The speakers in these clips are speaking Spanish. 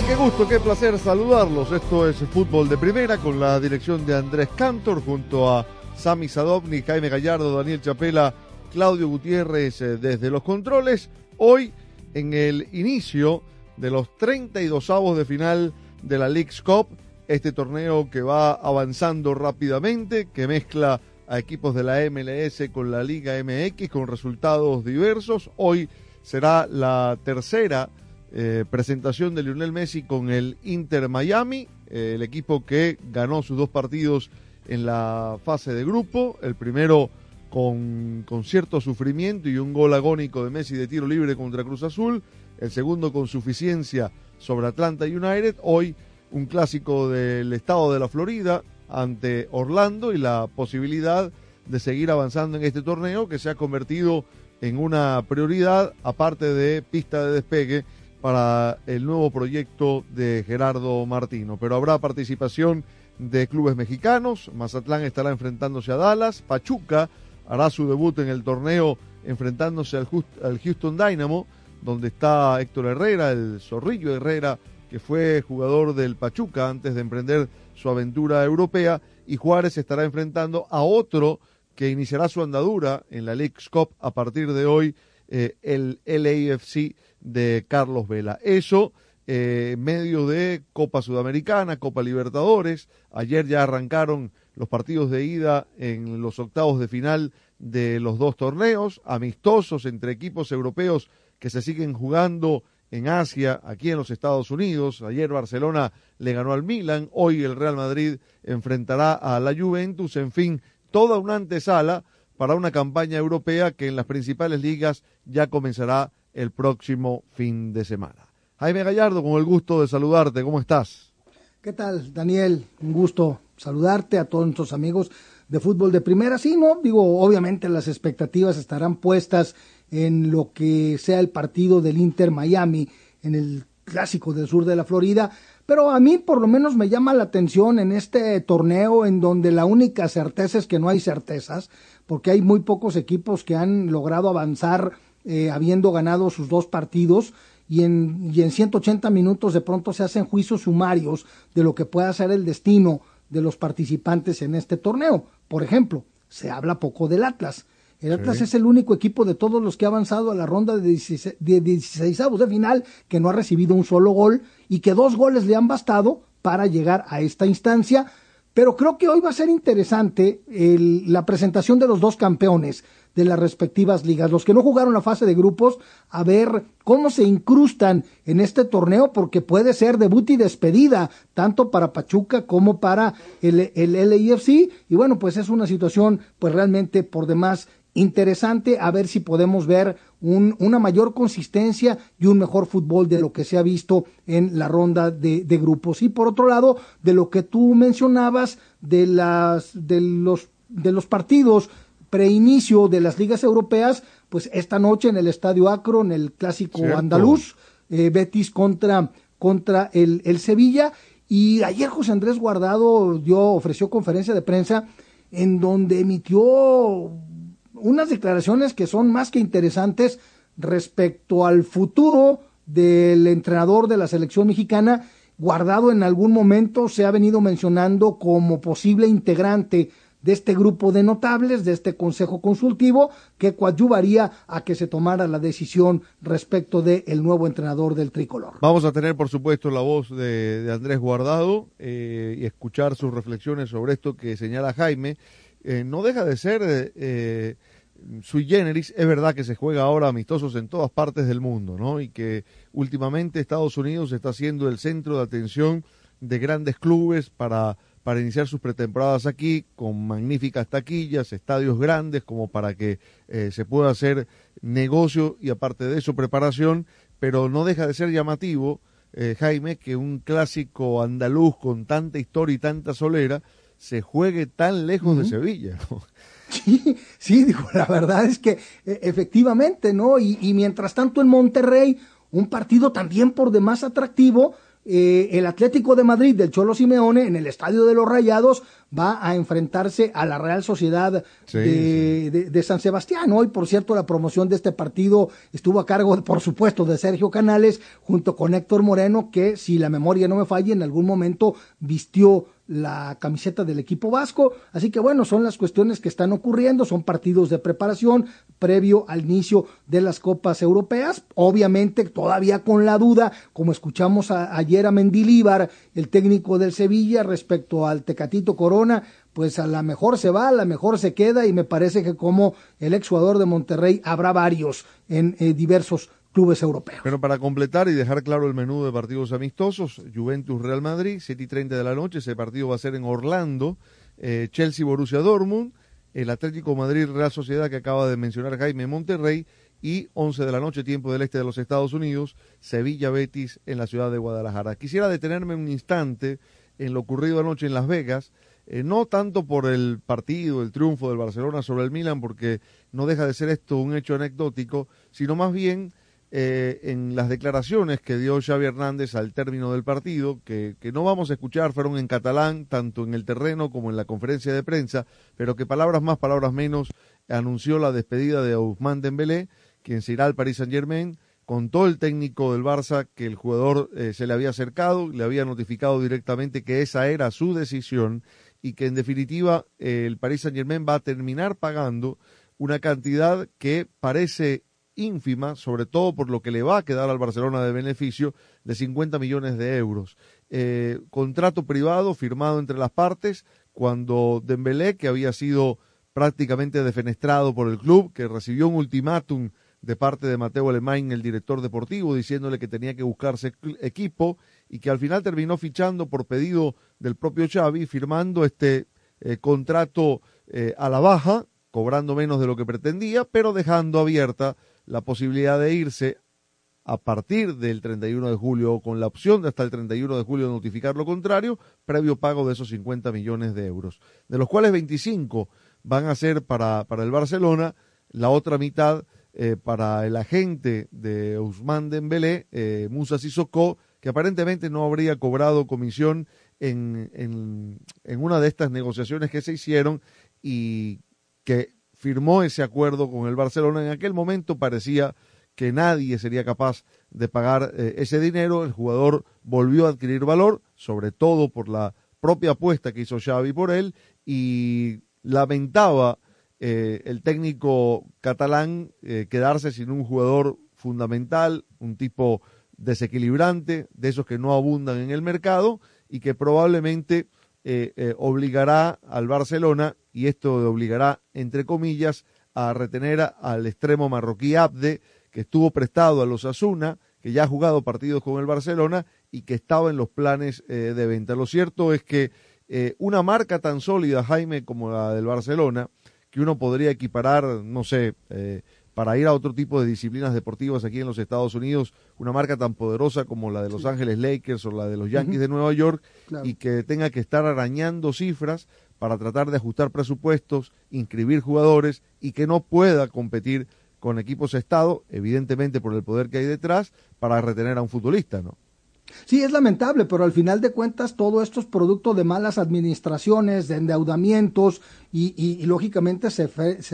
Qué gusto, qué placer saludarlos. Esto es Fútbol de Primera con la dirección de Andrés Cantor junto a Sami Sadovni, Jaime Gallardo, Daniel Chapela, Claudio Gutiérrez eh, desde los controles. Hoy en el inicio de los 32 avos de final de la League's Cup, este torneo que va avanzando rápidamente, que mezcla a equipos de la MLS con la Liga MX con resultados diversos. Hoy será la tercera eh, presentación de Lionel Messi con el Inter Miami, eh, el equipo que ganó sus dos partidos en la fase de grupo, el primero con, con cierto sufrimiento y un gol agónico de Messi de tiro libre contra Cruz Azul, el segundo con suficiencia sobre Atlanta United, hoy un clásico del estado de la Florida ante Orlando y la posibilidad de seguir avanzando en este torneo que se ha convertido en una prioridad aparte de pista de despegue para el nuevo proyecto de Gerardo Martino. Pero habrá participación de clubes mexicanos. Mazatlán estará enfrentándose a Dallas. Pachuca hará su debut en el torneo enfrentándose al, Houston Dynamo, donde está Héctor Herrera, el zorrillo Herrera, que fue jugador del Pachuca antes de emprender su aventura europea. Y Juárez estará enfrentando a otro que iniciará su andadura en la League's Cup a partir de hoy, eh, el LAFC de Carlos Vela. Eso eh, en medio de Copa Sudamericana, Copa Libertadores. Ayer ya arrancaron los partidos de ida en los octavos de final de los dos torneos, amistosos entre equipos europeos que se siguen jugando en Asia, aquí en los Estados Unidos. Ayer Barcelona le ganó al Milan, hoy el Real Madrid enfrentará a la Juventus, en fin, toda una antesala para una campaña europea que en las principales ligas ya comenzará el próximo fin de semana. Jaime Gallardo, con el gusto de saludarte, ¿cómo estás? ¿Qué tal, Daniel? Un gusto saludarte a todos nuestros amigos de fútbol de primera. Sí, no, digo, obviamente las expectativas estarán puestas en lo que sea el partido del Inter Miami, en el clásico del sur de la Florida, pero a mí por lo menos me llama la atención en este torneo en donde la única certeza es que no hay certezas, porque hay muy pocos equipos que han logrado avanzar eh, habiendo ganado sus dos partidos y en, y en 180 minutos de pronto se hacen juicios sumarios de lo que pueda ser el destino de los participantes en este torneo. Por ejemplo, se habla poco del Atlas. El Atlas Sí. es el único equipo de todos los que ha avanzado a la ronda de 16, de 16 de final que no ha recibido un solo gol y que dos goles le han bastado para llegar a esta instancia. Pero creo que hoy va a ser interesante el- la presentación de los dos campeones de las respectivas ligas, los que no jugaron la fase de grupos, a ver cómo se incrustan en este torneo, porque puede ser debut y despedida, tanto para Pachuca como para el, el y bueno, pues es una situación pues realmente por demás interesante, a ver si podemos ver un- una mayor consistencia y un mejor fútbol de lo que se ha visto en la ronda de, de grupos. Y por otro lado, de lo que tú mencionabas de las de los de los partidos preinicio de las ligas europeas, pues esta noche en el Estadio Akron, el clásico Cierto. andaluz, eh, Betis contra, contra el, el Sevilla. Y ayer José Andrés Guardado dio, ofreció conferencia de prensa en donde emitió unas declaraciones que son más que interesantes respecto al futuro del entrenador de la selección mexicana. Guardado en algún momento se ha venido mencionando como posible integrante de este grupo de notables, de este consejo consultivo, que coadyuvaría a que se tomara la decisión respecto del el nuevo entrenador del tricolor. Vamos a tener, por supuesto, la voz de, de Andrés Guardado eh, y escuchar sus reflexiones sobre esto que señala Jaime. eh, no deja de ser eh, sui generis. Es verdad que se juega ahora amistosos en todas partes del mundo, ¿no? Y que últimamente Estados Unidos está siendo el centro de atención de grandes clubes para, para iniciar sus pretemporadas aquí, con magníficas taquillas, estadios grandes, como para que eh, se pueda hacer negocio y aparte de eso preparación, pero no deja de ser llamativo, eh, Jaime, que un clásico andaluz con tanta historia y tanta solera se juegue tan lejos de Sevilla. Sí, sí, digo, la verdad es que e, efectivamente, ¿no? Y, y mientras tanto en Monterrey, un partido también por demás atractivo, eh, el Atlético de Madrid del Cholo Simeone en el Estadio de los Rayados va a enfrentarse a la Real Sociedad de, San Sebastián. Hoy, por cierto, la promoción de este partido estuvo a cargo, por supuesto, de Sergio Canales junto con Héctor Moreno, que si la memoria no me falla, en algún momento vistió la camiseta del equipo vasco. Así que bueno, son las cuestiones que están ocurriendo, son partidos de preparación previo al inicio de las copas europeas. Obviamente todavía con la duda, como escuchamos ayer a Mendilíbar, el técnico del Sevilla, respecto al Tecatito Corona, pues a la mejor se va, a la mejor se queda y me parece que como el exjugador de Monterrey habrá varios en eh, diversos clubes europeos. Pero para completar y dejar claro el menú de partidos amistosos, Juventus-Real Madrid, 7 y 30 de la noche, ese partido va a ser en Orlando, eh, Chelsea-Borussia Dortmund, el Atlético Madrid-Real Sociedad que acaba de mencionar Jaime Monterrey, y 11 de la noche, tiempo del este de los Estados Unidos, Sevilla-Betis en la ciudad de Guadalajara. Quisiera detenerme un instante en lo ocurrido anoche en Las Vegas, eh, no tanto por el partido, el triunfo del Barcelona sobre el Milan, porque no deja de ser esto un hecho anecdótico, sino más bien eh, en las declaraciones que dio Xavi Hernández al término del partido, que, que, no vamos a escuchar, fueron en catalán, tanto en el terreno como en la conferencia de prensa, pero que palabras más, palabras menos, anunció la despedida de Ousmane Dembélé, quien se irá al Paris Saint Germain, contó el técnico del Barça que el jugador eh, se le había acercado, le había notificado directamente que esa era su decisión y que en definitiva el Paris Saint Germain va a terminar pagando una cantidad que parece ínfima, sobre todo por lo que le va a quedar al Barcelona de beneficio, de 50 millones de euros. Eh, contrato privado firmado entre las partes cuando Dembélé, que había sido prácticamente defenestrado por el club, que recibió un ultimátum de parte de Mateo Alemán, el director deportivo, diciéndole que tenía que buscarse equipo y que al final terminó fichando por pedido del propio Xavi, firmando este eh, contrato eh, a la baja, cobrando menos de lo que pretendía, pero dejando abierta la posibilidad de irse a partir del 31 de julio con la opción de hasta el 31 de julio notificar lo contrario, previo pago de esos 50 millones de euros, de los cuales 25 van a ser para, para el Barcelona, la otra mitad eh, para el agente de Ousmane Dembélé, eh, Musa Sissoko, que aparentemente no habría cobrado comisión en, en, en una de estas negociaciones que se hicieron y que firmó ese acuerdo con el Barcelona. En aquel momento parecía que nadie sería capaz de pagar eh, ese dinero. El jugador volvió a adquirir valor, sobre todo por la propia apuesta que hizo Xavi por él y lamentaba eh, el técnico catalán eh, quedarse sin un jugador fundamental, un tipo desequilibrante, de esos que no abundan en el mercado y que probablemente obligará al Barcelona y esto obligará, entre comillas, a retener al extremo marroquí Abde, que estuvo prestado a los Asuna, que ya ha jugado partidos con el Barcelona y que estaba en los planes eh, de venta. Lo cierto es que eh, una marca tan sólida, Jaime, como la del Barcelona, que uno podría equiparar, no sé, eh, para ir a otro tipo de disciplinas deportivas aquí en los Estados Unidos, una marca tan poderosa como la de Los Ángeles Lakers o la de los Yankees de Nueva York, y que tenga que estar arañando cifras para tratar de ajustar presupuestos, inscribir jugadores y que no pueda competir con equipos Estado, evidentemente por el poder que hay detrás, para retener a un futbolista, ¿no? Sí, es lamentable, pero al final de cuentas todo esto es producto de malas administraciones, de endeudamientos y, lógicamente se,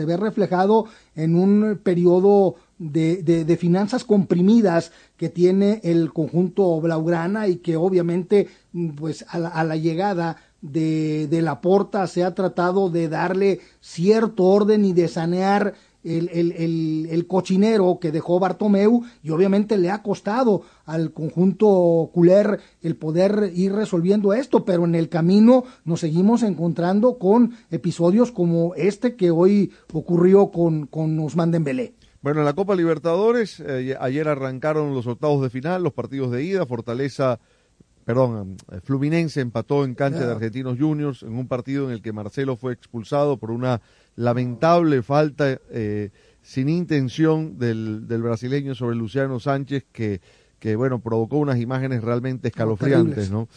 ve reflejado en un periodo de, de, finanzas comprimidas que tiene el conjunto Blaugrana y que obviamente pues a la, a la llegada de, de la porta se ha tratado de darle cierto orden y de sanear el, el, el, cochinero que dejó Bartomeu y obviamente le ha costado al conjunto culer el poder ir resolviendo esto, pero en el camino nos seguimos encontrando con episodios como este que hoy ocurrió con, con Usman Dembélé. Bueno, en la Copa Libertadores, eh, ayer arrancaron los octavos de final, los partidos de ida, Fortaleza, perdón, eh, Fluminense empató en cancha de Argentinos Juniors en un partido en el que Marcelo fue expulsado por una lamentable falta eh, sin intención del, del, brasileño sobre Luciano Sánchez que, que, bueno, provocó unas imágenes realmente escalofriantes, ¿no?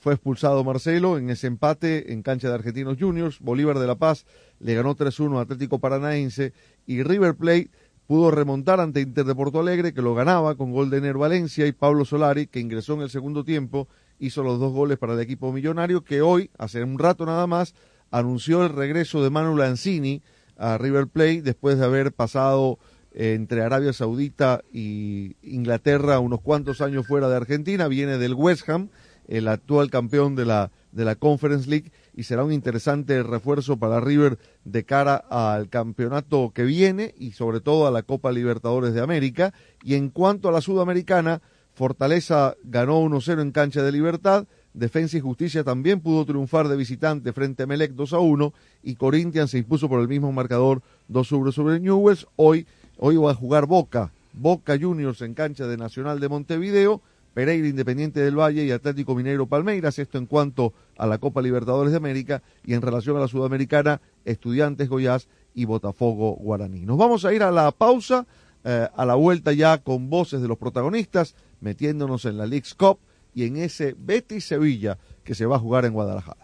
fue expulsado Marcelo en ese empate en cancha de Argentinos Juniors, Bolívar de La Paz le ganó 3-1 a Atlético Paranaense y River Plate pudo remontar ante Inter de Porto Alegre, que lo ganaba con gol de Ener Valencia y Pablo Solari, que ingresó en el segundo tiempo, hizo los dos goles para el equipo millonario, que hoy, hace un rato nada más, anunció el regreso de Manu Lanzini a River Plate después de haber pasado eh, entre Arabia Saudita y Inglaterra unos cuantos años fuera de Argentina, viene del West Ham, el actual campeón de la, de la Conference League, y será un interesante refuerzo para River de cara al campeonato que viene y sobre todo a la Copa Libertadores de América. Y en cuanto a la Sudamericana, Fortaleza ganó 1-0 en cancha de libertad. Defensa y Justicia también pudo triunfar de visitante frente a Melec 2 a 1 y Corinthians se impuso por el mismo marcador 2 sobre sobre Newells. Hoy, hoy va a jugar Boca, Boca Juniors en cancha de Nacional de Montevideo Pereira Independiente del Valle y Atlético Mineiro Palmeiras, esto en cuanto a la Copa Libertadores de América y en relación a la Sudamericana, Estudiantes Goiás y Botafogo Guaraní. Nos vamos a ir a la pausa, eh, a la vuelta ya con voces de los protagonistas, metiéndonos en la League's Cup y en ese Betis Sevilla que se va a jugar en Guadalajara.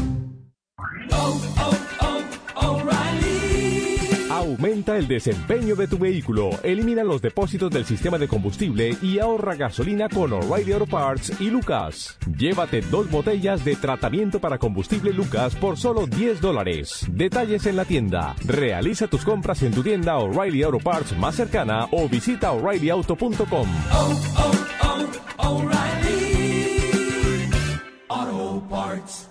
Aumenta el desempeño de tu vehículo, elimina los depósitos del sistema de combustible y ahorra gasolina con O'Reilly Auto Parts y Lucas. Llévate dos botellas de tratamiento para combustible Lucas por solo 10 dólares. Detalles en la tienda. Realiza tus compras en tu tienda O'Reilly Auto Parts más cercana o visita o'ReillyAuto.com. Auto Parts.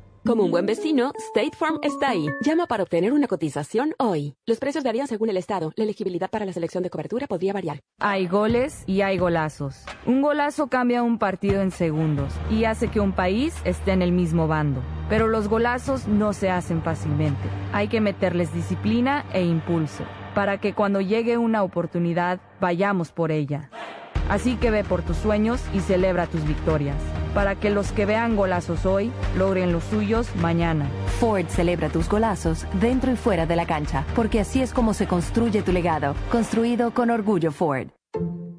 Como un buen vecino, State Farm está ahí. Llama para obtener una cotización hoy. Los precios varían según el estado. La elegibilidad para la selección de cobertura podría variar. Hay goles y hay golazos. Un golazo cambia un partido en segundos y hace que un país esté en el mismo bando. pero los golazos no se hacen fácilmente. Hay que meterles disciplina e impulso, para que cuando llegue una oportunidad vayamos por ella. Así que ve por tus sueños y celebra tus victorias, para que los que vean golazos hoy logren los suyos mañana. Ford celebra tus golazos dentro y fuera de la cancha, porque así es como se construye tu legado, construido con orgullo Ford.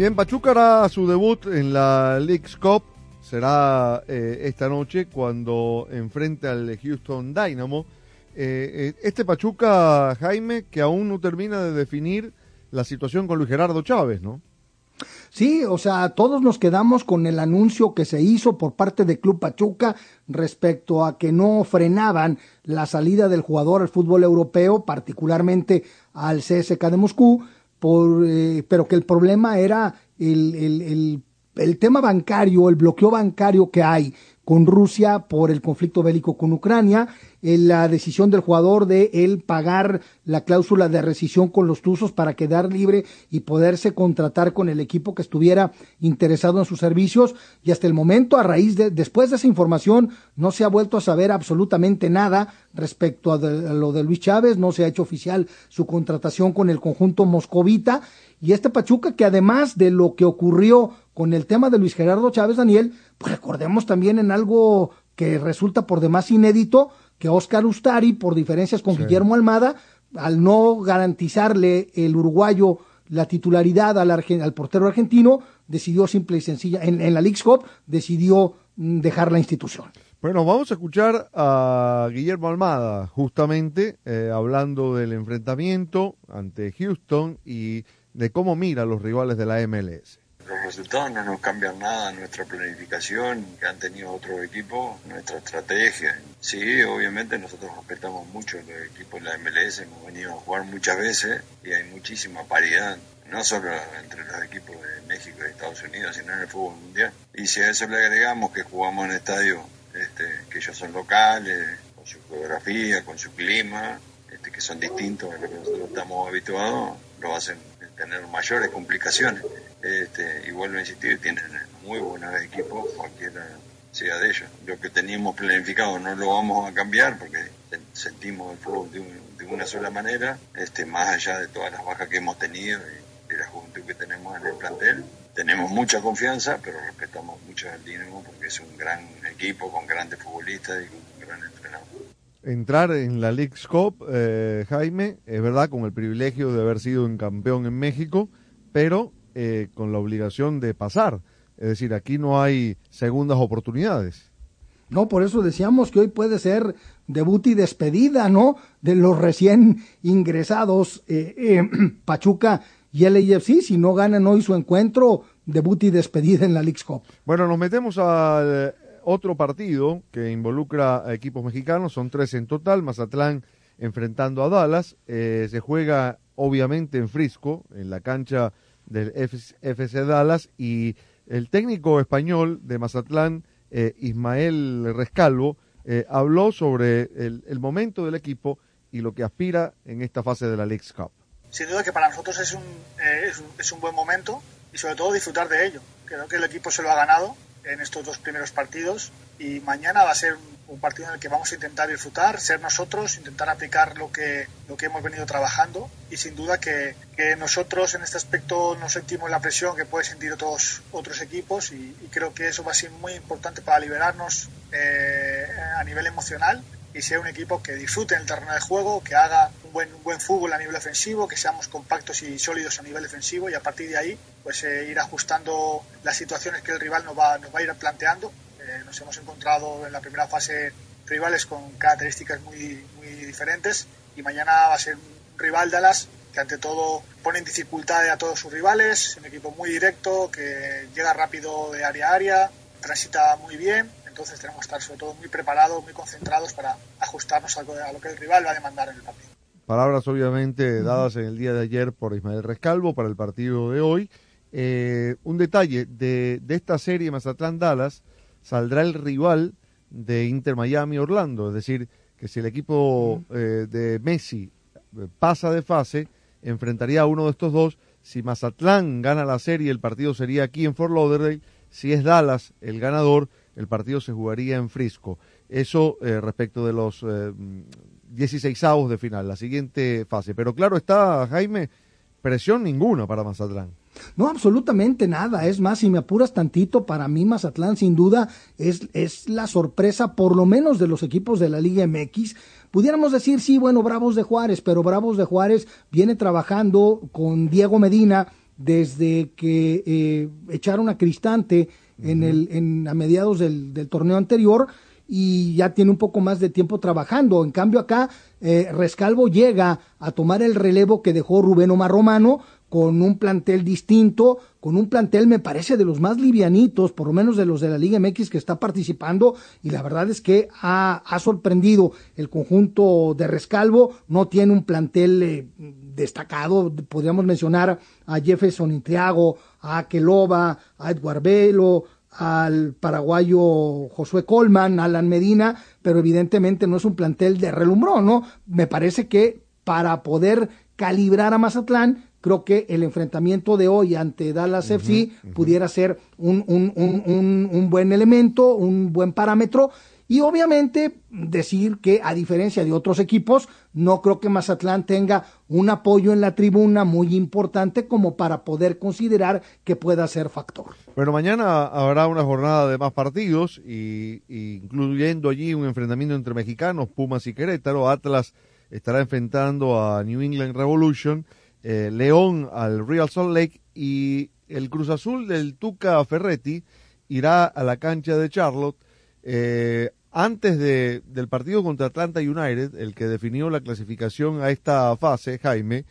Bien, Pachuca hará su debut en la League's Cup. Será eh, esta noche cuando enfrente al Houston Dynamo. Eh, eh, este Pachuca, Jaime, que aún no termina de definir la situación con Luis Gerardo Chávez, ¿no? Sí, o sea, todos nos quedamos con el anuncio que se hizo por parte de Club Pachuca respecto a que no frenaban la salida del jugador al fútbol europeo, particularmente al CSK de Moscú, por, eh, pero que el problema era el, el, el, el tema bancario, el bloqueo bancario que hay con Rusia por el conflicto bélico con Ucrania, eh, la decisión del jugador de él pagar la cláusula de rescisión con los Tuzos para quedar libre y poderse contratar con el equipo que estuviera interesado en sus servicios. Y hasta el momento a raíz de después de esa información no se ha vuelto a saber absolutamente nada respecto a, de, a lo de Luis Chávez, no se ha hecho oficial su contratación con el conjunto moscovita. Y este Pachuca que además de lo que ocurrió con el tema de Luis Gerardo Chávez Daniel, recordemos también en algo que resulta por demás inédito, que Oscar Ustari, por diferencias con sí. Guillermo Almada, al no garantizarle el uruguayo la titularidad al, al portero argentino, decidió simple y sencilla, en, en la League's Cup, decidió mm, dejar la institución. Bueno, vamos a escuchar a Guillermo Almada, justamente eh, hablando del enfrentamiento ante Houston y de cómo mira a los rivales de la MLS los resultados no nos cambian nada nuestra planificación que han tenido otros equipos, nuestra estrategia. Sí, obviamente nosotros respetamos mucho los equipos de la MLS, hemos venido a jugar muchas veces y hay muchísima paridad, no solo entre los equipos de México y Estados Unidos, sino en el fútbol mundial. Y si a eso le agregamos que jugamos en estadios este, que ellos son locales, con su geografía, con su clima, este, que son distintos a lo que nosotros estamos habituados, lo hacen tener mayores complicaciones. Este, y vuelvo a insistir, tienen muy buenos equipos, cualquiera sea de ellos. Lo que teníamos planificado no lo vamos a cambiar porque sentimos el fútbol de, un, de una sola manera, este, más allá de todas las bajas que hemos tenido y de la juventud que tenemos en el plantel. Tenemos mucha confianza, pero respetamos mucho al Dinamo porque es un gran equipo con grandes futbolistas y un gran entrenador entrar en la League's Cup, eh, Jaime, es verdad, con el privilegio de haber sido un campeón en México, pero eh, con la obligación de pasar. Es decir, aquí no hay segundas oportunidades. No, por eso decíamos que hoy puede ser debut y despedida, ¿no? De los recién ingresados eh, eh, Pachuca y el AFC. Si no ganan hoy su encuentro, debut y despedida en la League's Cup. Bueno, nos metemos al otro partido que involucra a equipos mexicanos, son tres en total, Mazatlán enfrentando a Dallas, eh, se juega obviamente en Frisco, en la cancha del FC Dallas, y el técnico español de Mazatlán, eh, Ismael Rescalvo, eh, habló sobre el, momento del equipo y lo que aspira en esta fase de la League's Cup. Sin duda que para nosotros es un, es un buen momento y sobre todo disfrutar de ello. Creo que el equipo se lo ha ganado en estos dos primeros partidos y mañana va a ser un partido en el que vamos a intentar disfrutar, ser nosotros, intentar aplicar lo que, lo que hemos venido trabajando y sin duda que, que nosotros en este aspecto no sentimos la presión que pueden sentir otros, otros equipos y, creo que eso va a ser muy importante para liberarnos eh, a nivel emocional y sea un equipo que disfrute en el terreno de juego, que haga un buen, buen fútbol a nivel ofensivo, que seamos compactos y sólidos a nivel defensivo y a partir de ahí pues eh, ir ajustando las situaciones que el rival nos va, nos va a ir planteando. Eh, nos hemos encontrado en la primera fase rivales con características muy, muy diferentes y mañana va a ser un rival Dallas que ante todo pone en dificultad a todos sus rivales, un equipo muy directo, que llega rápido de área a área, transita muy bien entonces tenemos que estar sobre todo muy preparados, muy concentrados para ajustarnos a lo que el rival va a demandar en el partido. Palabras obviamente dadas en el día de ayer por Ismael Rescalvo para el partido de hoy. Eh, un detalle, de, de esta serie Mazatlán-Dallas saldrá el rival de Inter Miami-Orlando, es decir, que si el equipo eh, de Messi eh, pasa de fase, enfrentaría a uno de estos dos. Si Mazatlán gana la serie, el partido sería aquí en Fort Lauderdale. Si es Dallas el ganador, el partido se jugaría en Frisco. Eso eh, respecto de los eh, 16 avos de final, la siguiente fase. Pero claro está, Jaime, presión ninguna para Mazatlán. No, absolutamente nada. Es más, si me apuras tantito, para mí Mazatlán sin duda es, es la sorpresa, por lo menos de los equipos de la Liga MX. Pudiéramos decir, sí, bueno, Bravos de Juárez, pero Bravos de Juárez viene trabajando con Diego Medina desde que eh, echaron a Cristante en el, en, a mediados del, del, torneo anterior y ya tiene un poco más de tiempo trabajando. En cambio acá, eh, Rescalvo llega a tomar el relevo que dejó Rubén Omar Romano con un plantel distinto, con un plantel me parece de los más livianitos, por lo menos de los de la Liga MX que está participando, y la verdad es que ha, ha sorprendido el conjunto de Rescalvo, no tiene un plantel eh, destacado, podríamos mencionar a Jefferson Intriago, a Aqueloba, a Edward Velo, al paraguayo Josué Colman, Alan Medina, pero evidentemente no es un plantel de relumbrón, ¿no? Me parece que para poder calibrar a Mazatlán, creo que el enfrentamiento de hoy ante Dallas uh -huh, FC uh -huh. pudiera ser un, un, un, un, buen elemento, un buen parámetro. Y obviamente decir que a diferencia de otros equipos, no creo que Mazatlán tenga un apoyo en la tribuna muy importante como para poder considerar que pueda ser factor. Bueno, mañana habrá una jornada de más partidos, y, y incluyendo allí un enfrentamiento entre mexicanos, Pumas y Querétaro. Atlas estará enfrentando a New England Revolution eh, León al Real Salt Lake y el Cruz Azul del Tuca Ferretti irá a la cancha de Charlotte eh, antes de, del partido contra Atlanta United, el que definió la clasificación a esta fase, Jaime,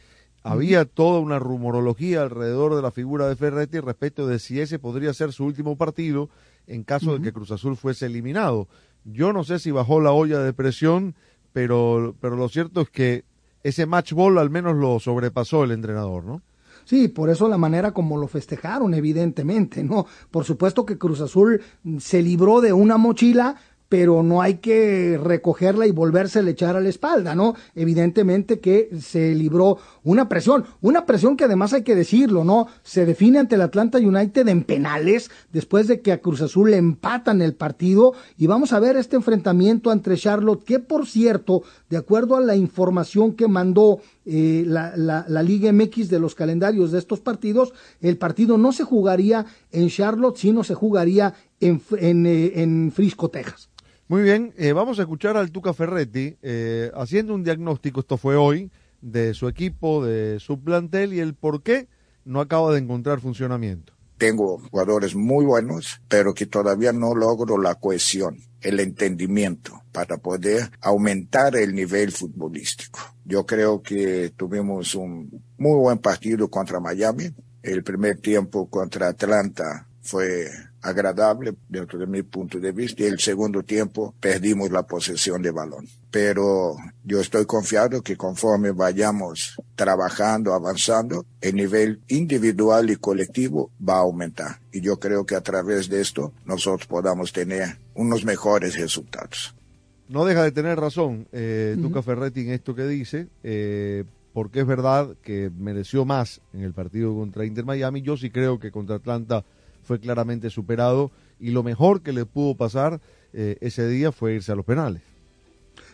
había toda una rumorología alrededor de la figura de Ferretti respecto de si ese podría ser su último partido en caso uh -huh. de que Cruz Azul fuese eliminado. Yo no sé si bajó la olla de presión, pero, pero lo cierto es que ese match ball al menos lo sobrepasó el entrenador, ¿no? Sí, por eso la manera como lo festejaron, evidentemente, ¿no? Por supuesto que Cruz Azul se libró de una mochila, pero no hay que recogerla y volverse a echar a la espalda, ¿no? Evidentemente que se libró una presión, una presión que además hay que decirlo, ¿no? Se define ante el Atlanta United en penales después de que a Cruz Azul le empatan el partido y vamos a ver este enfrentamiento entre Charlotte, que por cierto, de acuerdo a la información que mandó eh, la, la, Liga MX de los calendarios de estos partidos, el partido no se jugaría en Charlotte, sino se jugaría en, eh, en Frisco, Texas. Muy bien, eh, vamos a escuchar al Tuca Ferretti eh, haciendo un diagnóstico, esto fue hoy, de su equipo, de su plantel y el por qué no acaba de encontrar funcionamiento. Tengo jugadores muy buenos, pero que todavía no logro la cohesión, el entendimiento para poder aumentar el nivel futbolístico. Yo creo que tuvimos un muy buen partido contra Miami. El primer tiempo contra Atlanta fue agradable dentro de mi punto de vista y el segundo tiempo perdimos la posesión de balón. Pero yo estoy confiado que conforme vayamos trabajando, avanzando, el nivel individual y colectivo va a aumentar. Y yo creo que a través de esto nosotros podamos tener unos mejores resultados. No deja de tener razón eh, uh -huh. Tuca Ferretti en esto que dice, eh, porque es verdad que mereció más en el partido contra Inter Miami. Yo sí creo que contra Atlanta fue claramente superado y lo mejor que le pudo pasar eh, ese día fue irse a los penales.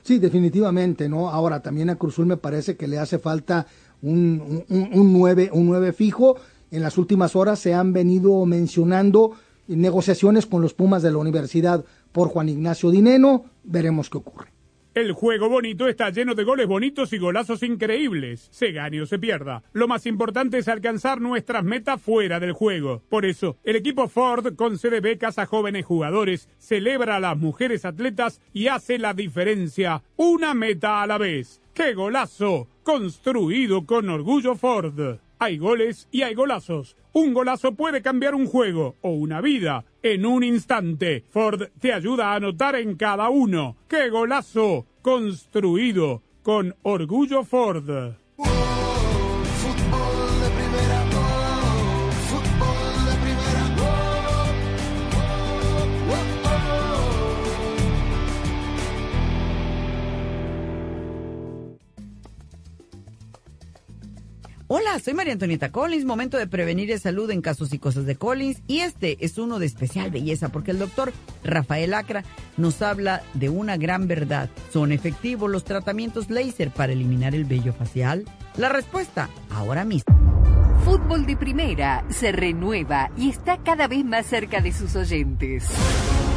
Sí, definitivamente, ¿no? Ahora también a Cruzul me parece que le hace falta un, un, un, 9, un 9 fijo. En las últimas horas se han venido mencionando negociaciones con los Pumas de la Universidad por Juan Ignacio Dineno. Veremos qué ocurre. El juego bonito está lleno de goles bonitos y golazos increíbles. Se gane o se pierda. Lo más importante es alcanzar nuestras metas fuera del juego. Por eso, el equipo Ford concede becas a jóvenes jugadores, celebra a las mujeres atletas y hace la diferencia. Una meta a la vez. ¡Qué golazo! Construido con orgullo Ford. Hay goles y hay golazos. Un golazo puede cambiar un juego o una vida en un instante. Ford te ayuda a anotar en cada uno. ¡Qué golazo! Construido con orgullo Ford. Hola, soy María Antonieta Collins, momento de prevenir de salud en casos y cosas de Collins y este es uno de especial belleza porque el doctor Rafael Acra nos habla de una gran verdad. ¿Son efectivos los tratamientos láser para eliminar el vello facial? La respuesta, ahora mismo. Fútbol de Primera se renueva y está cada vez más cerca de sus oyentes.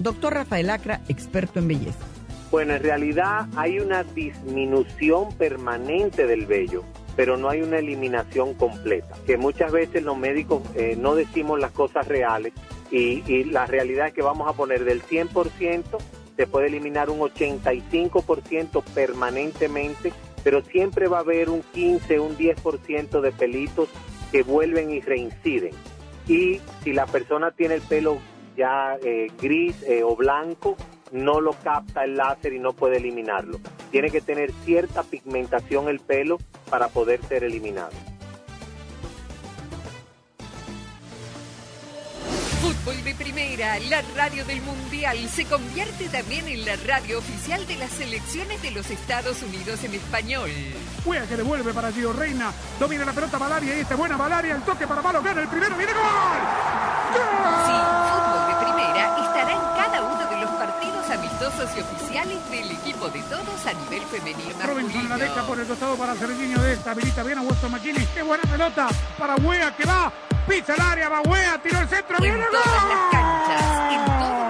Doctor Rafael Acra, experto en belleza. Bueno, en realidad hay una disminución permanente del vello, pero no hay una eliminación completa. Que muchas veces los médicos eh, no decimos las cosas reales y, y, la realidad es que vamos a poner del 100%, se puede eliminar un 85% permanentemente, pero siempre va a haber un 15, un 10% de pelitos que vuelven y reinciden. Y si la persona tiene el pelo ya eh, gris eh, o blanco, no lo capta el láser y no puede eliminarlo. Tiene que tener cierta pigmentación el pelo para poder ser eliminado. Fútbol de Primera, la radio del Mundial, se convierte también en la radio oficial de las selecciones de los Estados Unidos en español. Juega que devuelve para Gio Reina, domina la pelota Valaria y esta buena Valaria, el toque para Malo, gana el primero, viene gol. ¡Gol! Sí, Estará en cada uno de los partidos amistosos y oficiales del equipo de todos a nivel femenino Robinson la deja por el costado para Serginho de esta, habilita bien a Weston McKinney, qué buena pelota para Wea que va, pisa el área, va Wea, tiró el centro, en viene todas gol. las canchas, en todos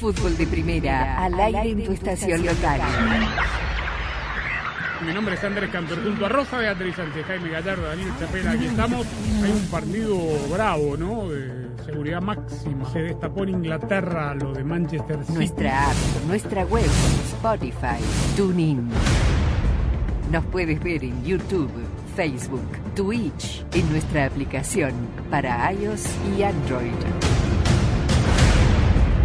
Fútbol de Primera, al aire en tu estación local. Mi nombre es Andrés Cantor, junto a Rosa Beatriz Sánchez, Jaime Gallardo, Daniel Chapela, aquí estamos. Hay un partido bravo, ¿no? De seguridad máxima. Se destapó en Inglaterra lo de Manchester City. Nuestra app, nuestra web, Spotify, TuneIn. Nos puedes ver en YouTube, Facebook, Twitch, en nuestra aplicación para iOS y Android.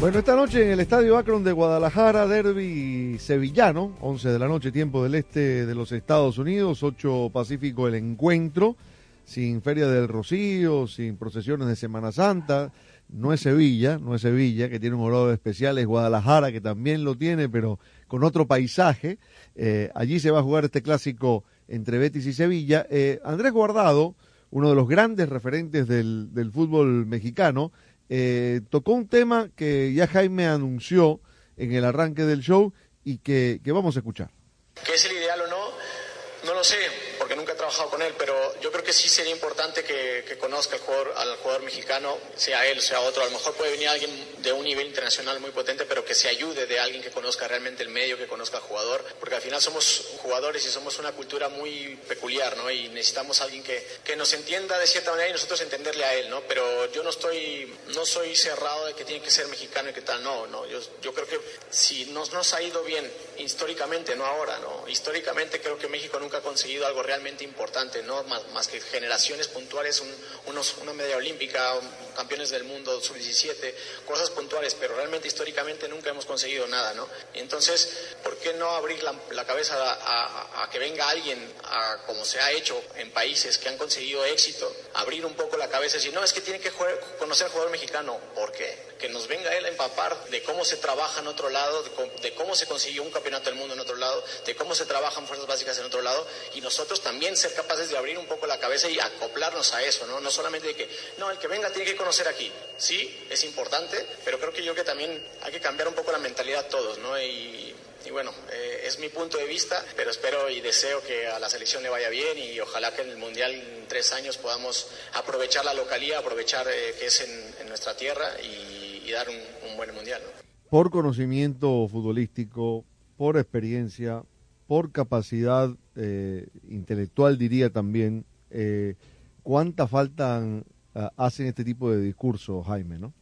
Bueno, esta noche en el Estadio Akron de Guadalajara, derby sevillano, 11 de la noche, tiempo del este de los Estados Unidos, 8 Pacífico el encuentro, sin Feria del Rocío, sin procesiones de Semana Santa. No es Sevilla, no es Sevilla, que tiene un olor especial, es Guadalajara, que también lo tiene, pero con otro paisaje. Eh, allí se va a jugar este clásico entre Betis y Sevilla. Eh, Andrés Guardado, uno de los grandes referentes del fútbol mexicano, eh, tocó un tema que ya Jaime anunció en el arranque del show y que, que vamos a escuchar. ¿Qué es el ideal o no? No lo sé, trabajado con él, pero yo creo que sí sería importante que, que conozca al jugador, al jugador mexicano, sea él, sea otro. A lo mejor puede venir alguien de un nivel internacional muy potente, pero que se ayude de alguien que conozca realmente el medio, que conozca al jugador, porque al final somos jugadores y somos una cultura muy peculiar, ¿no? Y necesitamos alguien que, que nos entienda de cierta manera y nosotros entenderle a él, ¿no? Pero yo no estoy, no soy cerrado de que tiene que ser mexicano y que tal, no, no. Yo, yo creo que si nos, nos ha ido bien históricamente, no ahora, ¿no? Históricamente creo que México nunca ha conseguido algo realmente importante, ¿no? Más, que generaciones puntuales, un, unos, una medalla olímpica, campeones del mundo, sub-17, cosas puntuales, pero realmente históricamente nunca hemos conseguido nada, ¿no? Entonces, ¿por qué no abrir la, cabeza a, a, que venga alguien, a, como se ha hecho en países que han conseguido éxito, abrir un poco la cabeza y decir, no, es que tiene que jugar, conocer al jugador mexicano, ¿por qué? Que nos venga él a empapar de cómo se trabaja en otro lado, de de cómo se consiguió un campeonato del mundo en otro lado, de cómo se trabajan fuerzas básicas en otro lado, y nosotros también ser capaces de abrir un poco la cabeza y acoplarnos a eso, ¿no? No solamente de que, no, el que venga tiene que conocer aquí. Sí, es importante, pero creo que yo que también hay que cambiar un poco la mentalidad todos, ¿no? Y, y bueno, eh, es mi punto de vista, pero espero y deseo que a la selección le vaya bien y ojalá que en el Mundial en tres años podamos aprovechar la localía, aprovechar eh, que es en, en, nuestra tierra y, y dar un, un, buen Mundial. ¿no? Por conocimiento futbolístico, por experiencia, por capacidad eh, intelectual diría también, eh, ¿cuánta falta uh, hacen este tipo de discursos, Jaime, no?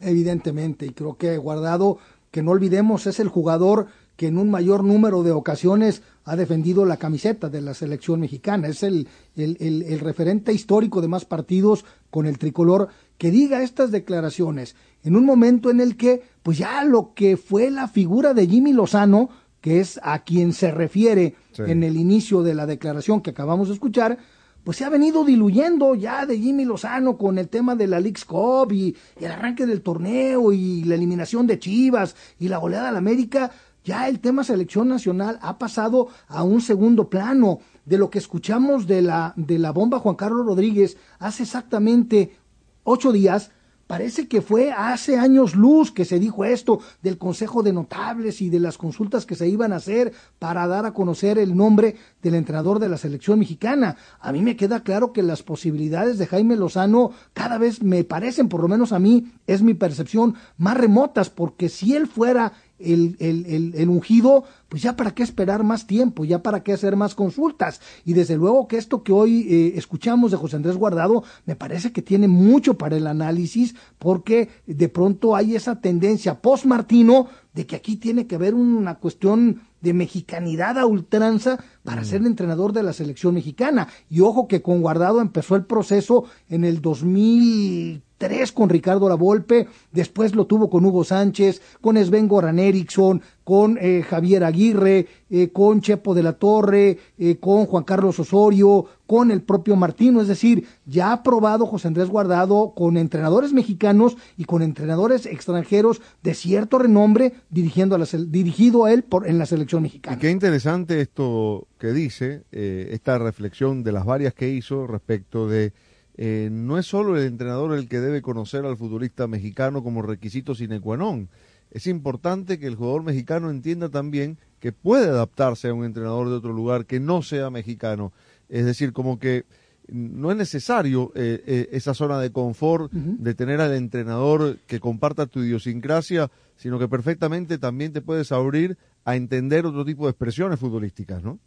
Evidentemente, y creo que Guardado, que no olvidemos, es el jugador que en un mayor número de ocasiones ha defendido la camiseta de la selección mexicana. Es el, el, el, el, referente histórico de más partidos con el tricolor que diga estas declaraciones en un momento en el que, pues ya lo que fue la figura de Jimmy Lozano, que es a quien se refiere sí. en el inicio de la declaración que acabamos de escuchar, pues se ha venido diluyendo ya de Jimmy Lozano con el tema de la League's Cup y, y el arranque del torneo y la eliminación de Chivas y la goleada al América ya el tema selección nacional ha pasado a un segundo plano. De lo que escuchamos de la, de la bomba Juan Carlos Rodríguez hace exactamente ocho días, parece que fue hace años luz que se dijo esto del Consejo de Notables y de las consultas que se iban a hacer para dar a conocer el nombre del entrenador de la selección mexicana. A mí me queda claro que las posibilidades de Jaime Lozano cada vez me parecen, por lo menos a mí, es mi percepción, más remotas, porque si él fuera el, el, el, el, ungido, pues ya para qué esperar más tiempo, ya para qué hacer más consultas. Y desde luego que esto que hoy eh, escuchamos de José Andrés Guardado me parece que tiene mucho para el análisis, porque de pronto hay esa tendencia post-Martino de que aquí tiene que haber una cuestión de mexicanidad a ultranza para mm. ser entrenador de la selección mexicana. Y ojo que con Guardado empezó el proceso en el 2000 tres con Ricardo Lavolpe, después lo tuvo con Hugo Sánchez, con Sven Goran Eriksson, con eh, Javier Aguirre, eh, con Chepo de la Torre, eh, con Juan Carlos Osorio, con el propio Martino, es decir, ya ha probado José Andrés Guardado con entrenadores mexicanos y con entrenadores extranjeros de cierto renombre dirigiendo a la, dirigido a él por, en la selección mexicana. Y qué interesante esto que dice, esta reflexión de las varias que hizo respecto de eh, no es solo el entrenador el que debe conocer al futbolista mexicano como requisito sine qua non. Es importante que el jugador mexicano entienda también que puede adaptarse a un entrenador de otro lugar que no sea mexicano. Es decir, como que no es necesario eh, eh, esa zona de confort de tener al entrenador que comparta tu idiosincrasia, sino que perfectamente también te puedes abrir a entender otro tipo de expresiones futbolísticas, ¿no?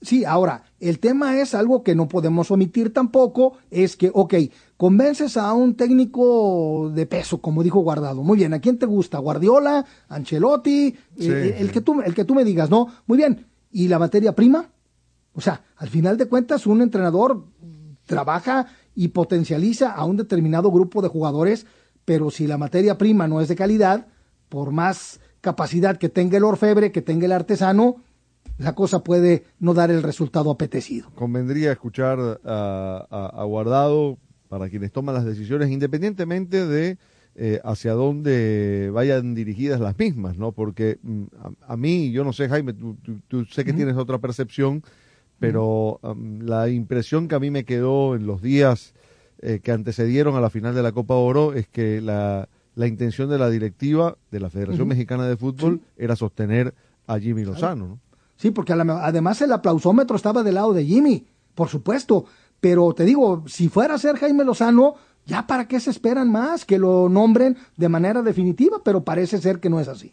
Sí, ahora, el tema es algo que no podemos omitir tampoco, es que, ok, convences a un técnico de peso, como dijo Guardado, muy bien, ¿a quién te gusta? ¿Guardiola? ¿Ancelotti? Eh, el, que tú, el que tú me digas, ¿no? Muy bien, ¿y la materia prima? O sea, al final de cuentas, un entrenador trabaja y potencializa a un determinado grupo de jugadores, pero si la materia prima no es de calidad, por más capacidad que tenga el orfebre, que tenga el artesano, la cosa puede no dar el resultado apetecido. Convendría escuchar a, Guardado para quienes toman las decisiones, independientemente de eh, hacia dónde vayan dirigidas las mismas, ¿no? Porque mm, a, mí, yo no sé, Jaime, tú, sé que tienes otra percepción, pero la impresión que a mí me quedó en los días eh, que antecedieron a la final de la Copa Oro es que la, la intención de la directiva de la Federación Mexicana de Fútbol era sostener a Jimmy Lozano, ¿no? Sí, porque además el aplausómetro estaba del lado de Jimmy, por supuesto. Pero te digo, si fuera a ser Jaime Lozano, ya para qué se esperan más que lo nombren de manera definitiva, pero parece ser que no es así.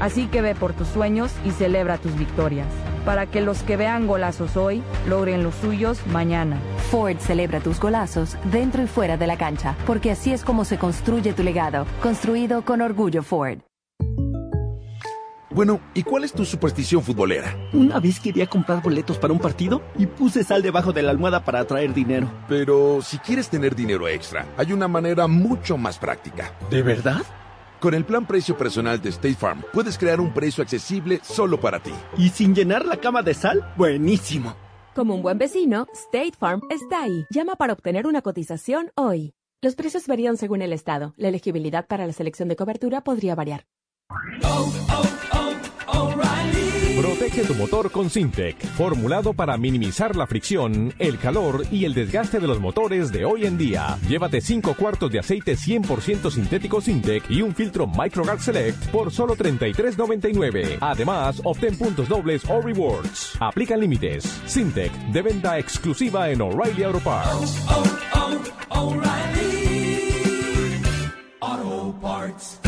Así que ve por tus sueños y celebra tus victorias, para que los que vean golazos hoy logren los suyos mañana. Ford celebra tus golazos dentro y fuera de la cancha, porque así es como se construye tu legado, construido con orgullo Ford. Bueno, ¿y cuál es tu superstición futbolera? Una vez quería comprar boletos para un partido y puse sal debajo de la almohada para atraer dinero. Pero si quieres tener dinero extra, hay una manera mucho más práctica. ¿De verdad? Con el plan precio personal de State Farm, puedes crear un precio accesible solo para ti. ¿Y sin llenar la cama de sal? Buenísimo. Como un buen vecino, State Farm está ahí. Llama para obtener una cotización hoy. Los precios varían según el estado. La elegibilidad para la selección de cobertura podría variar. Oh, oh, Protege tu motor con Sintec, formulado para minimizar la fricción, el calor y el desgaste de los motores de hoy en día. Llévate 5 cuartos de aceite 100% sintético Sintec y un filtro MicroGuard Select por solo $33.99. Además, obtén puntos dobles o rewards. Aplican límites. Sintec, de venta exclusiva en O'Reilly Auto Parts. Auto Parts.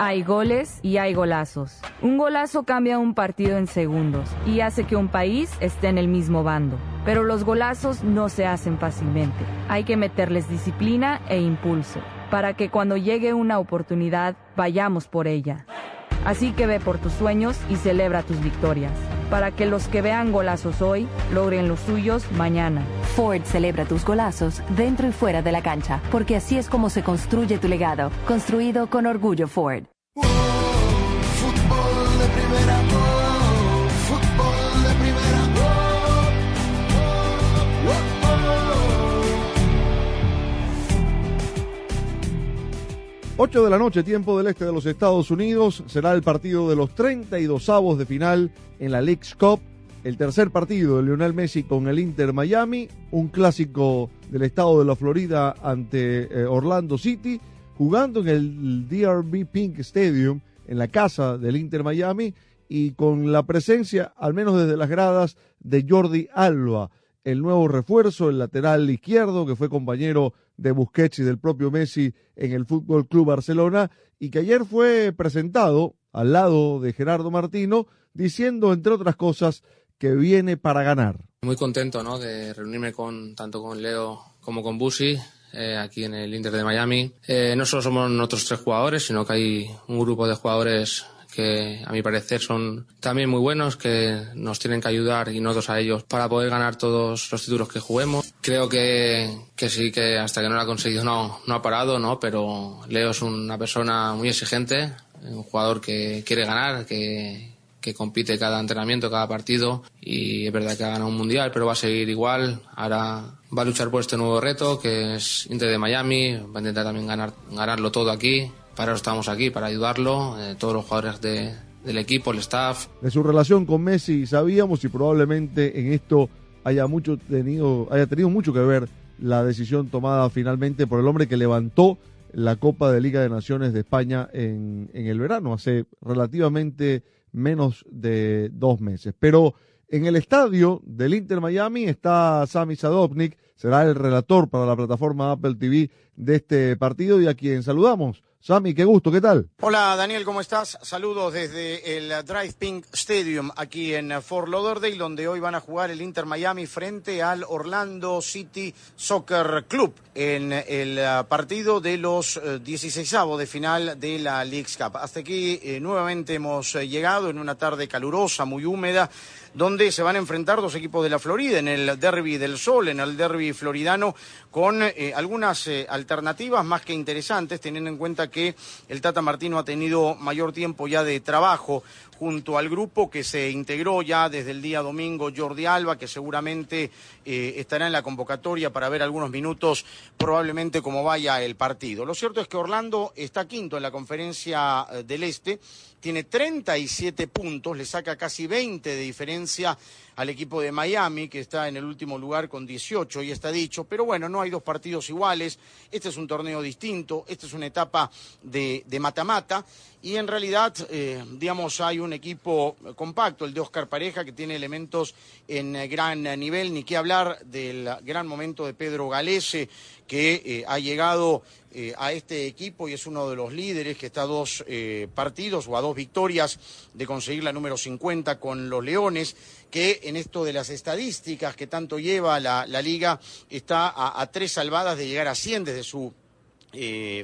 Hay goles y hay golazos. Un golazo cambia un partido en segundos y hace que un país esté en el mismo bando. Pero los golazos no se hacen fácilmente. Hay que meterles disciplina e impulso para que cuando llegue una oportunidad vayamos por ella. Así que ve por tus sueños y celebra tus victorias, para que los que vean golazos hoy logren los suyos mañana. Ford celebra tus golazos dentro y fuera de la cancha, porque así es como se construye tu legado, construido con orgullo Ford. 8 de la noche, tiempo del este de los Estados Unidos, será el partido de los 32 avos de final en la League's Cup. El tercer partido de Lionel Messi con el Inter Miami, un clásico del estado de la Florida ante eh, Orlando City, jugando en el DRB Pink Stadium, en la casa del Inter Miami, y con la presencia, al menos desde las gradas, de Jordi Alba, el nuevo refuerzo, el lateral izquierdo, que fue compañero de Busquets y del propio Messi en el Fútbol Club Barcelona, y que ayer fue presentado al lado de Gerardo Martino, diciendo, entre otras cosas, que viene para ganar. Muy contento ¿no? de reunirme con tanto con Leo como con Busi eh, aquí en el Inter de Miami. Eh, no solo somos nosotros tres jugadores, sino que hay un grupo de jugadores que a mi parecer son también muy buenos, que nos tienen que ayudar y nosotros a ellos para poder ganar todos los títulos que juguemos. Creo que, que sí, que hasta que no lo ha conseguido no, no ha parado, ¿no? pero Leo es una persona muy exigente, un jugador que quiere ganar, que, que compite cada entrenamiento, cada partido y es verdad que ha ganado un mundial, pero va a seguir igual. Ahora va a luchar por este nuevo reto que es Inter de Miami, va a intentar también ganar, ganarlo todo aquí. Para estamos aquí, para ayudarlo, eh, todos los jugadores de, del equipo, el staff. De su relación con Messi sabíamos y probablemente en esto haya, mucho tenido, haya tenido mucho que ver la decisión tomada finalmente por el hombre que levantó la Copa de Liga de Naciones de España en, en el verano, hace relativamente menos de dos meses. Pero en el estadio del Inter Miami está Sami Sadovnik, será el relator para la plataforma Apple TV de este partido y a quien saludamos. Sami, qué gusto, ¿qué tal? Hola Daniel, ¿cómo estás? Saludos desde el Drive Pink Stadium aquí en Fort Lauderdale, donde hoy van a jugar el Inter Miami frente al Orlando City Soccer Club en el partido de los 16 de final de la League's Cup. Hasta aquí eh, nuevamente hemos eh, llegado en una tarde calurosa, muy húmeda donde se van a enfrentar dos equipos de la Florida en el Derby del Sol, en el Derby floridano, con eh, algunas eh, alternativas más que interesantes, teniendo en cuenta que el Tata Martino ha tenido mayor tiempo ya de trabajo junto al grupo que se integró ya desde el día domingo Jordi Alba, que seguramente eh, estará en la convocatoria para ver algunos minutos probablemente cómo vaya el partido. Lo cierto es que Orlando está quinto en la conferencia del Este, tiene 37 puntos, le saca casi 20 de diferencia al equipo de Miami, que está en el último lugar con 18, y está dicho, pero bueno, no hay dos partidos iguales, este es un torneo distinto, esta es una etapa de mata-mata, y en realidad, eh, digamos, hay un equipo compacto, el de Oscar Pareja, que tiene elementos en gran nivel, ni qué hablar del gran momento de Pedro Galese, que eh, ha llegado eh, a este equipo y es uno de los líderes que está a dos partidos o a dos victorias de conseguir la número 50 con los Leones, que en esto de las estadísticas que tanto lleva la, liga está a, a, tres salvadas de llegar a 100 desde su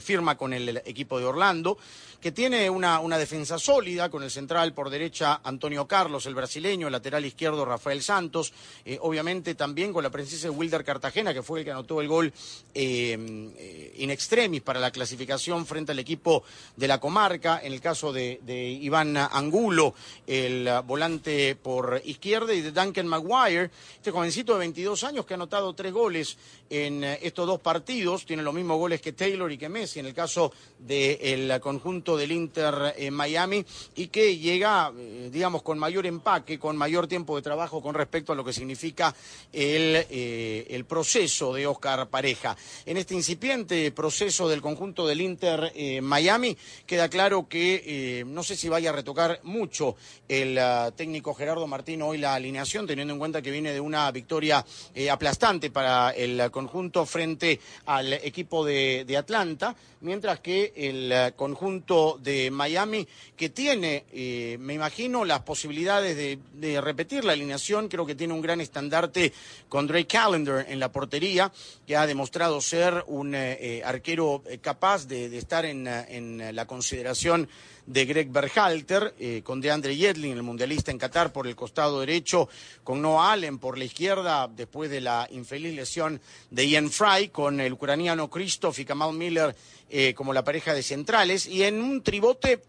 firma con el equipo de Orlando que tiene una, una, defensa sólida, con el central por derecha Antonio Carlos, el brasileño, el lateral izquierdo Rafael Santos, eh, obviamente también con la presencia de Wilder Cartagena, que fue el que anotó el gol eh, eh, in extremis para la clasificación frente al equipo de la comarca, en el caso de, de Iván Angulo, el volante por izquierda, y de Duncan Maguire, este jovencito de 22 años que ha anotado tres goles en estos dos partidos, tiene los mismos goles que Taylor y que Messi en el caso del conjunto del Inter en Miami y que llega, eh, digamos, con mayor empaque, con mayor tiempo de trabajo con respecto a lo que significa el, eh, el proceso de Oscar Pareja. En este incipiente proceso del conjunto del Inter Miami queda claro que no sé si vaya a retocar mucho el ah, técnico Gerardo Martín hoy la alineación, teniendo en cuenta que viene de una victoria aplastante para el conjunto frente al equipo de, Atlanta, mientras que el eh, conjunto de Miami, que tiene, eh, me imagino, las posibilidades de, repetir la alineación, creo que tiene un gran estandarte con Drake Callender en la portería, que ha demostrado ser un eh, arquero capaz de, estar en, en la consideración de Greg Berhalter, eh, con DeAndre Yedlin, el mundialista en Qatar, por el costado derecho, con Noah Allen por la izquierda, después de la infeliz lesión de Ian Fry, con el ucraniano Christoph y Kamal Miller eh, como la pareja de centrales, y en un tribote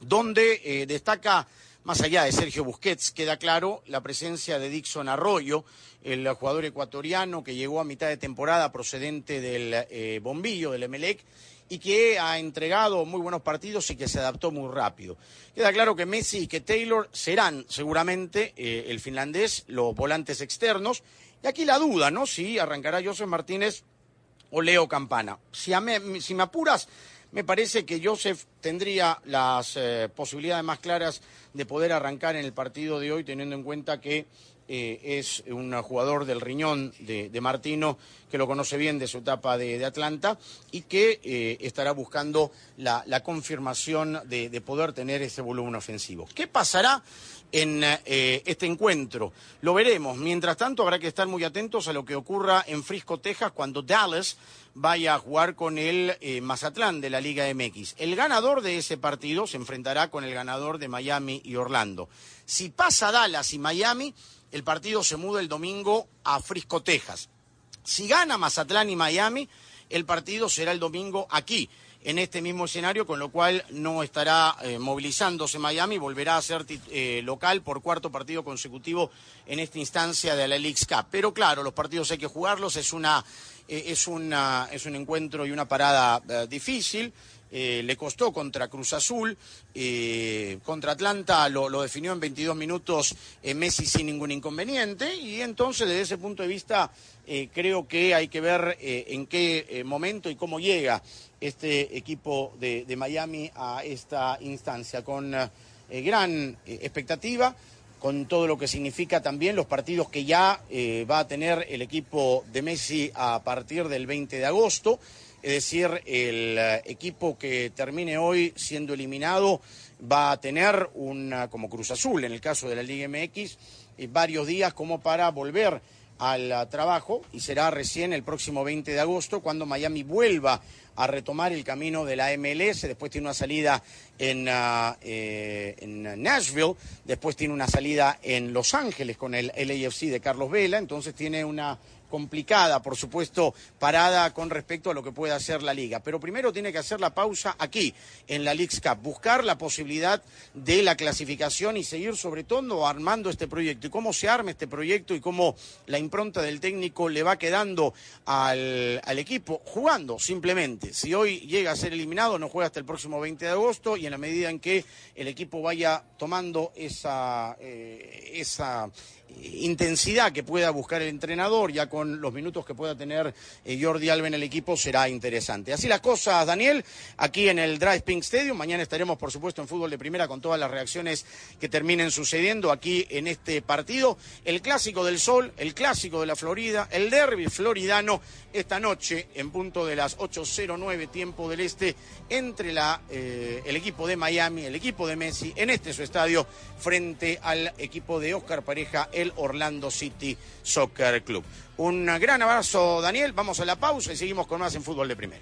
donde eh, destaca más allá de Sergio Busquets, queda claro la presencia de Dixon Arroyo, el jugador ecuatoriano que llegó a mitad de temporada procedente del bombillo del Emelec y que ha entregado muy buenos partidos y que se adaptó muy rápido. Queda claro que Messi y que Taylor serán seguramente eh, el finlandés, los volantes externos. Y aquí la duda, ¿no? Si arrancará Joseph Martínez o Leo Campana. Si, si me apuras, me parece que Joseph tendría las eh, posibilidades más claras de poder arrancar en el partido de hoy, teniendo en cuenta que eh, es un jugador del riñón de, Martino, que lo conoce bien de su etapa de, Atlanta y que eh, estará buscando la, confirmación de, poder tener ese volumen ofensivo. ¿Qué pasará en eh, este encuentro? Lo veremos. Mientras tanto, habrá que estar muy atentos a lo que ocurra en Frisco, Texas, cuando Dallas vaya a jugar con el Mazatlán de la Liga MX. El ganador de ese partido se enfrentará con el ganador de Miami y Orlando. Si pasa Dallas y Miami, el partido se muda el domingo a Frisco, Texas. Si gana Mazatlán y Miami, el partido será el domingo aquí, en este mismo escenario, con lo cual no estará eh, movilizándose Miami, volverá a ser eh, local por cuarto partido consecutivo en esta instancia de la League's Cup. Pero claro, los partidos hay que jugarlos, es, una, eh, es, una, es un encuentro y una parada difícil. Eh, le costó contra Cruz Azul, eh, contra Atlanta lo, definió en 22 minutos eh, Messi sin ningún inconveniente y entonces desde ese punto de vista creo que hay que ver en qué momento y cómo llega este equipo de, de Miami a esta instancia con gran expectativa con todo lo que significa también los partidos que ya va a tener el equipo de Messi a partir del 20 de agosto. Es decir, el eh, equipo que termine hoy siendo eliminado va a tener una, como Cruz Azul en el caso de la Liga MX, eh, varios días como para volver al eh, trabajo y será recién el próximo 20 de agosto cuando Miami vuelva a retomar el camino de la MLS, después tiene una salida en, en Nashville, después tiene una salida en Los Ángeles con el LAFC de Carlos Vela, entonces tiene una complicada, por supuesto, parada con respecto a lo que puede hacer la liga. Pero primero tiene que hacer la pausa aquí, en la League's Cup, buscar la posibilidad de la clasificación y seguir sobre todo armando este proyecto. Y cómo se arma este proyecto y cómo la impronta del técnico le va quedando al, equipo, jugando simplemente. Si hoy llega a ser eliminado, no juega hasta el próximo 20 de agosto y en la medida en que el equipo vaya tomando esa, eh, esa intensidad que pueda buscar el entrenador, ya con los minutos que pueda tener eh, Jordi Alba en el equipo, será interesante. Así las cosas, Daniel, aquí en el Drive Pink Stadium. Mañana estaremos, por supuesto, en fútbol de primera con todas las reacciones que terminen sucediendo aquí en este partido. El clásico del sol, el clásico de la Florida, el derby floridano, esta noche en punto de las 8.09 tiempo del este, entre la, eh, el equipo de Miami, el equipo de Messi, en este su estadio, frente al equipo de Oscar Pareja el Orlando City Soccer Club. Un gran abrazo, Daniel. Vamos a la pausa y seguimos con más en Fútbol de Primera.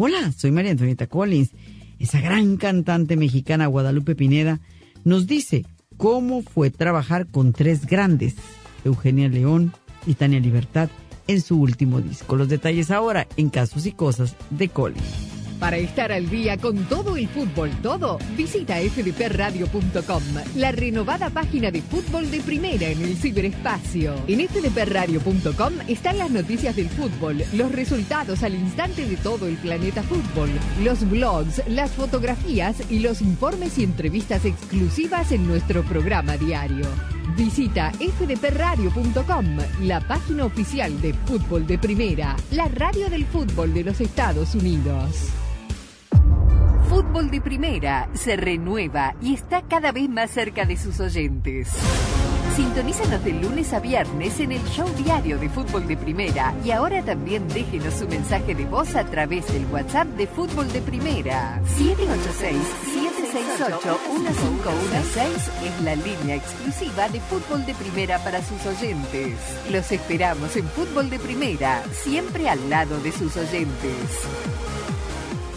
Hola, soy María Antonieta Collins. Esa gran cantante mexicana Guadalupe Pineda nos dice cómo fue trabajar con tres grandes Eugenia León y Tania Libertad en su último disco. Los detalles ahora en Casos y Cosas de Coli. Para estar al día con todo el fútbol todo, visita fdpradio.com, la renovada página de fútbol de primera en el ciberespacio. En fdpradio.com están las noticias del fútbol, los resultados al instante de todo el planeta fútbol, los blogs, las fotografías y los informes y entrevistas exclusivas en nuestro programa diario. Visita fdpradio.com, la página oficial de fútbol de primera, la radio del fútbol de los Estados Unidos. Fútbol de Primera se renueva y está cada vez más cerca de sus oyentes. Sintonízanos de lunes a viernes en el show diario de Fútbol de Primera y ahora también déjenos su mensaje de voz a través del WhatsApp de Fútbol de Primera. 786-768-1516 es la línea exclusiva de Fútbol de Primera para sus oyentes. Los esperamos en Fútbol de Primera, siempre al lado de sus oyentes.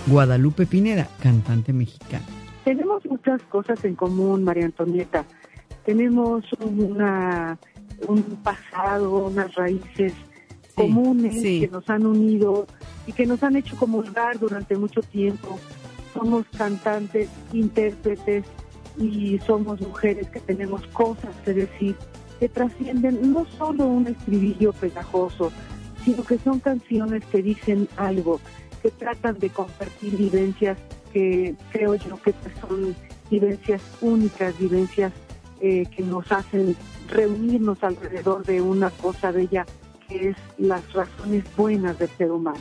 Guadalupe Pineda, cantante mexicana. Tenemos muchas cosas en común, María Antonieta. Tenemos una, un pasado, unas raíces comunes que nos han unido y que nos han hecho comulgar durante mucho tiempo. Somos cantantes, intérpretes y somos mujeres que tenemos cosas que decir que trascienden no solo un estribillo pegajoso, sino que son canciones que dicen algo, que tratan de compartir vivencias que creo yo que son vivencias únicas, vivencias eh, que nos hacen reunirnos alrededor de una cosa bella que es las razones buenas del ser humano.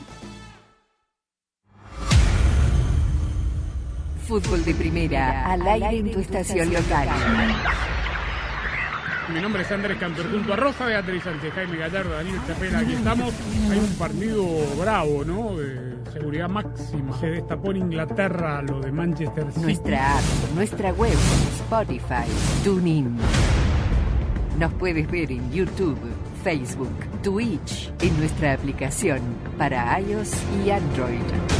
Fútbol de primera, al aire en tu estación local. Mi nombre es Andrés Cantor, junto a Rosa Beatriz Sánchez, Jaime Gallardo, Daniel Chapela, aquí estamos. Hay un partido bravo, ¿no? De seguridad máxima. Se destapó en Inglaterra lo de Manchester City. Nuestra app, nuestra web, Spotify, TuneIn. Nos puedes ver en YouTube, Facebook, Twitch, en nuestra aplicación para iOS y Android.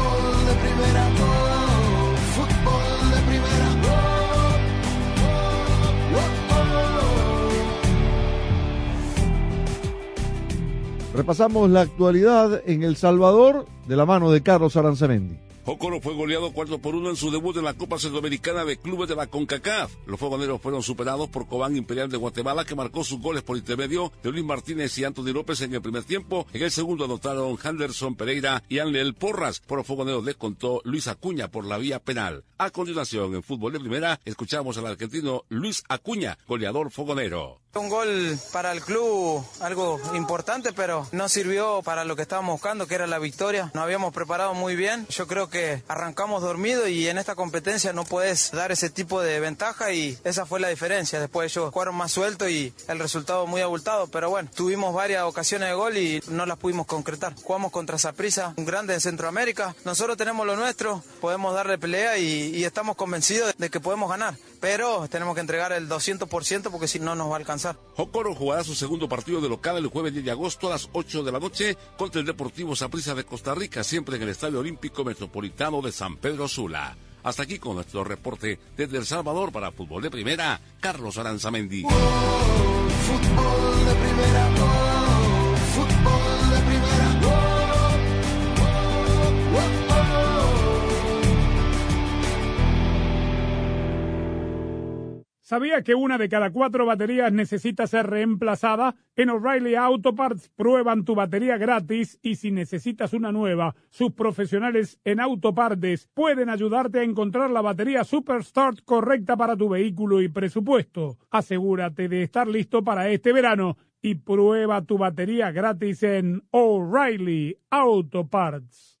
Fútbol de fútbol de primera, Repasamos la actualidad en El Salvador de la mano de Carlos Aranzamendi. Jocoro fue goleado 4 por 1 en su debut en la Copa Centroamericana de Clubes de la CONCACAF. Los fogoneros fueron superados por Cobán Imperial de Guatemala, que marcó sus goles por intermedio de Luis Martínez y Anthony López en el primer tiempo. En el segundo anotaron Henderson Pereira y Anlel Porras. Por los fogoneros descontó Luis Acuña por la vía penal. A continuación, en fútbol de primera, escuchamos al argentino Luis Acuña, goleador fogonero. Un gol para el club, algo importante, pero no sirvió para lo que estábamos buscando, que era la victoria. Nos habíamos preparado muy bien. Yo creo que arrancamos dormido y en esta competencia no puedes dar ese tipo de ventaja y esa fue la diferencia. Después ellos jugaron más suelto y el resultado muy abultado, pero bueno, tuvimos varias ocasiones de gol y no las pudimos concretar. Jugamos contra Saprissa, un grande de Centroamérica. Nosotros tenemos lo nuestro, podemos darle pelea y, y estamos convencidos de que podemos ganar, pero tenemos que entregar el 200% porque si no nos va a alcanzar. Jocoro jugará su segundo partido de local el jueves 10 de agosto a las 8 de la noche contra el Deportivo Saprissa de Costa Rica, siempre en el Estadio Olímpico Metropolitano de San Pedro Sula. Hasta aquí con nuestro reporte desde El Salvador para Fútbol de Primera, Carlos Aranzamendi. Fútbol de primera, oh, ¿Sabía que una de cada cuatro baterías necesita ser reemplazada? En O'Reilly Auto Parts prueban tu batería gratis y si necesitas una nueva, sus profesionales en Autopartes pueden ayudarte a encontrar la batería Superstart correcta para tu vehículo y presupuesto. Asegúrate de estar listo para este verano y prueba tu batería gratis en O'Reilly Auto Parts.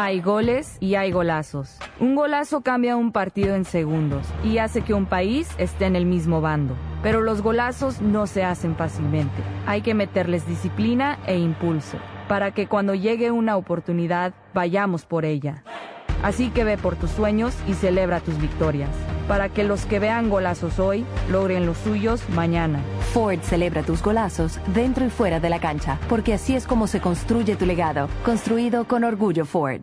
Hay goles y hay golazos. Un golazo cambia un partido en segundos y hace que un país esté en el mismo bando. Pero los golazos no se hacen fácilmente. Hay que meterles disciplina e impulso para que cuando llegue una oportunidad vayamos por ella. Así que ve por tus sueños y celebra tus victorias, para que los que vean golazos hoy logren los suyos mañana. Ford celebra tus golazos dentro y fuera de la cancha, porque así es como se construye tu legado, construido con orgullo Ford.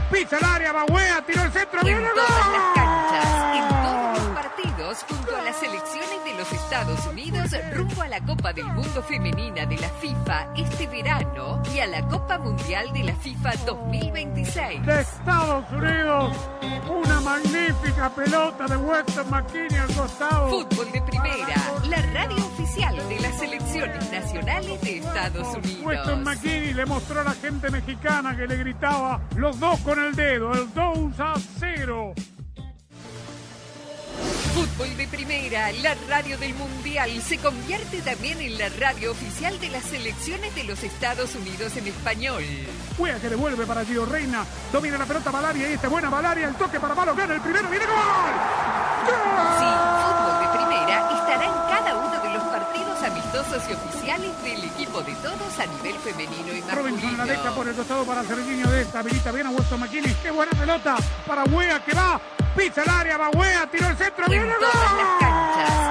Pisa el área, va Wea, tiró el centro. En ¡Viene todas las gol! canchas, en todos los partidos, junto a las selecciones de los Estados Unidos, rumbo a la Copa del Mundo Femenina de la FIFA este verano y a la Copa Mundial de la FIFA 2026. de Estados Unidos. Una magnífica pelota de Weston McKinney al costado. Fútbol de Primera, la radio oficial de las selecciones nacionales de Estados Unidos. Weston McKinney le mostró a la gente mexicana que le gritaba los dos con el dedo, el 2 a 0. Fútbol de Primera, la radio del Mundial, se convierte también en la radio oficial de las selecciones de los Estados Unidos en español. Juega que devuelve para Gio Reina. Domina la pelota Valaria y esta buena Valaria. El toque para Malo gana el primero. ¡Viene gol! Sí, Fútbol de Primera estará en cada uno de los amistosos y oficiales del equipo de todos a nivel femenino y Robinson la deja masculino. por el costado para Serginho de esta. Habilita bien a Weston McKinney. ¡Qué buena pelota! Para Wea que va. Pisa el área, va Wea, tiró el centro. En ¡Viene todas las gol! canchas,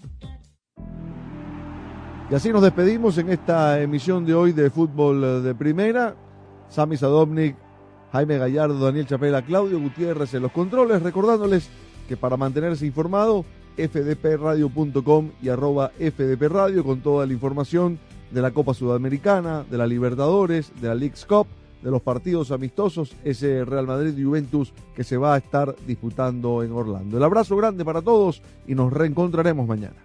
Y así nos despedimos en esta emisión de hoy de Fútbol de Primera. Sami Sadovnik, Jaime Gallardo, Daniel Chapela, Claudio Gutiérrez en los controles, recordándoles que para mantenerse informado, fdpradio.com y arroba fdpradio con toda la información de la Copa Sudamericana, de la Libertadores, de la League's Cup, de los partidos amistosos, ese Real Madrid Juventus que se va a estar disputando en Orlando. El abrazo grande para todos y nos reencontraremos mañana.